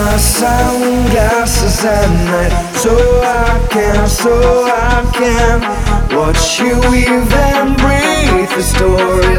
My sunglasses at night so I can, so I can watch you weave and breathe the story